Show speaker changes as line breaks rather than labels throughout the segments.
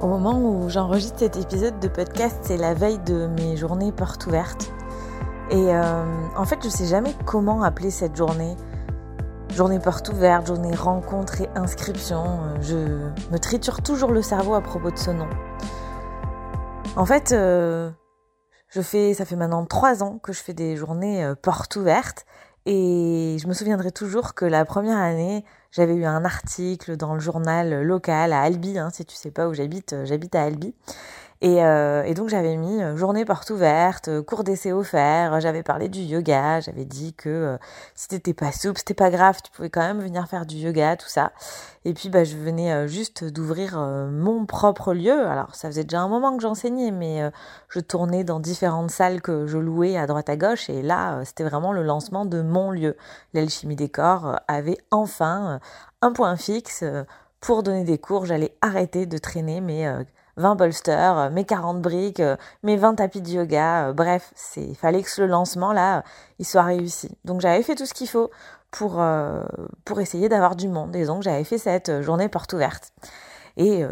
Au moment où j'enregistre cet épisode de podcast, c'est la veille de mes journées portes ouvertes. Et euh, en fait, je sais jamais comment appeler cette journée. Journée porte ouverte, journée rencontre et inscription. Euh, je me triture toujours le cerveau à propos de ce nom. En fait, euh, je fais, ça fait maintenant trois ans que je fais des journées portes ouvertes. Et je me souviendrai toujours que la première année, j'avais eu un article dans le journal local à Albi, hein, si tu sais pas où j'habite, euh, j'habite à Albi. Et, euh, et donc j'avais mis euh, journée porte ouverte, euh, cours d'essai offert, j'avais parlé du yoga, j'avais dit que euh, si t'étais pas souple, c'était pas grave, tu pouvais quand même venir faire du yoga, tout ça. Et puis bah, je venais juste d'ouvrir mon propre lieu. Alors ça faisait déjà un moment que j'enseignais, mais je tournais dans différentes salles que je louais à droite à gauche. Et là, c'était vraiment le lancement de mon lieu. L'alchimie des corps avait enfin un point fixe. Pour donner des cours, j'allais arrêter de traîner mes 20 bolsters, euh, mes 40 briques, euh, mes 20 tapis de yoga. Euh, bref, c'est fallait que le lancement là, il soit réussi. Donc j'avais fait tout ce qu'il faut pour pour essayer d'avoir du monde. Et donc j'avais fait cette journée porte ouverte. Et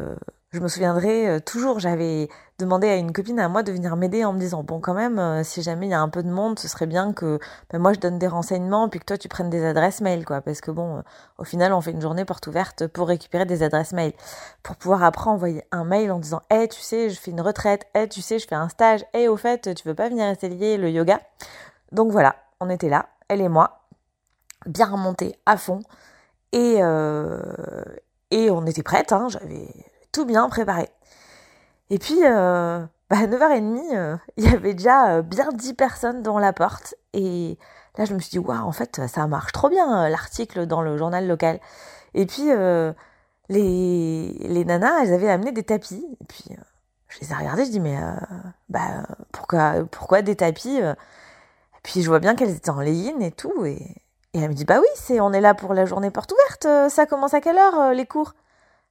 je me souviendrai euh, toujours, j'avais demandé à une copine à moi de venir m'aider en me disant bon quand même euh, si jamais il y a un peu de monde, ce serait bien que ben, moi je donne des renseignements puis que toi tu prennes des adresses mail quoi. Parce que bon euh, au final on fait une journée porte ouverte pour récupérer des adresses mail. Pour pouvoir après envoyer un mail en disant "Eh tu sais, je fais une retraite, eh tu sais, je fais un stage, eh au fait, tu veux pas venir essayer le yoga? Donc voilà, on était là, elle et moi, bien remontés à fond et et on était prêtes hein, j'avais tout bien préparé. Et puis, euh, bah, à 9h30, euh, il y avait déjà euh, bien 10 personnes dans la porte. Et là, je me suis dit, waouh, en fait, ça marche trop bien, l'article dans le journal local. Et puis, les, les nanas, elles avaient amené des tapis. Et puis, je les ai regardées, je dis, mais bah, pourquoi, pourquoi des tapis Et puis, je vois bien qu'elles étaient en lay et tout. Et, et elle me dit, bah oui, on est là pour la journée porte ouverte. Ça commence à quelle heure, les cours?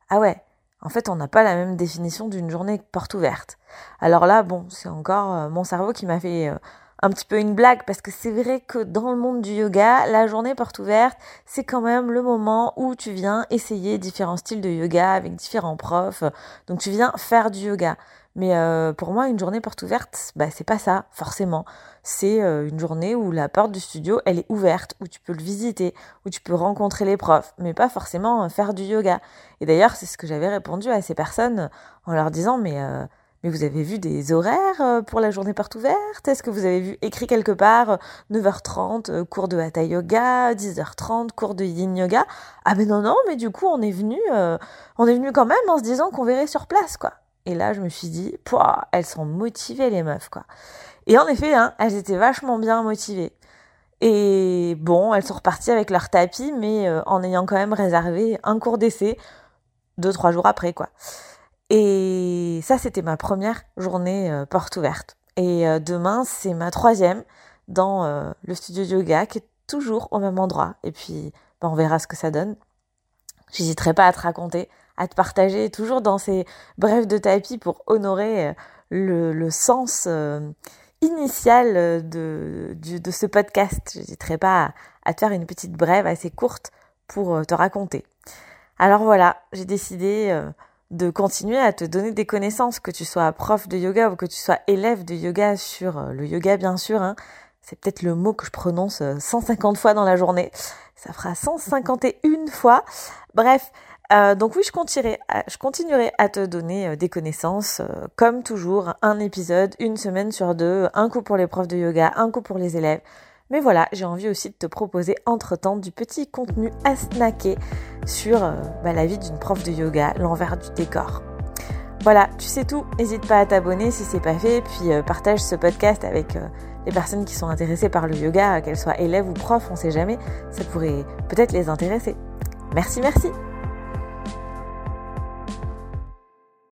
Ah ouais. En fait, on n'a pas la même définition d'une journée porte ouverte. Alors là, bon, c'est encore euh, mon cerveau qui m'a fait euh, un petit peu une blague parce que c'est vrai que dans le monde du yoga, la journée porte ouverte, c'est quand même le moment où tu viens essayer différents styles de yoga avec différents profs. Donc tu viens faire du yoga. Mais euh, pour moi, une journée porte ouverte, bah, c'est pas ça, forcément. C'est euh, une journée où la porte du studio, elle est ouverte, où tu peux le visiter, où tu peux rencontrer les profs, mais pas forcément euh, faire du yoga. Et d'ailleurs, c'est ce que j'avais répondu à ces personnes en leur disant, mais, mais vous avez vu des horaires pour la journée porte ouverte? Est-ce que vous avez vu écrit quelque part 9h30, cours de Hatha Yoga, 10h30, cours de Yin Yoga? Ah mais non, non, mais du coup, on est venu, on est venu quand même en se disant qu'on verrait sur place, quoi. Et là, je me suis dit, elles sont motivées, les meufs, quoi. Et en effet, hein, elles étaient vachement bien motivées. Et bon, elles sont reparties avec leur tapis, mais euh, en ayant quand même réservé un cours d'essai deux, trois jours après, quoi. Et ça, c'était ma première journée euh, porte ouverte. Et euh, demain, c'est ma troisième dans le studio de yoga, qui est toujours au même endroit. Et puis, ben, on verra ce que ça donne. J'hésiterai pas à te raconter à te partager toujours dans ces brèves de tapis pour honorer euh, le, sens euh, initial euh, de, de, ce podcast. Je n'hésiterai pas à, te faire une petite brève assez courte pour te raconter. Alors voilà, j'ai décidé de continuer à te donner des connaissances, que tu sois prof de yoga ou que tu sois élève de yoga sur le yoga bien sûr. Hein. C'est peut-être le mot que je prononce 150 fois dans la journée. Ça fera 151 fois. Bref, euh, donc oui, je continuerai, je continuerai à te donner euh, des connaissances, euh, comme toujours, un épisode, une semaine sur deux, un coup pour les profs de yoga, un coup pour les élèves. Mais voilà, j'ai envie aussi de te proposer entre-temps du petit contenu à snacker sur bah, la vie d'une prof de yoga, l'envers du décor. Voilà, tu sais tout, n'hésite pas à t'abonner si c'est pas fait, puis partage ce podcast avec les personnes qui sont intéressées par le yoga, qu'elles soient élèves ou profs, on sait jamais, ça pourrait peut-être les intéresser. Merci, merci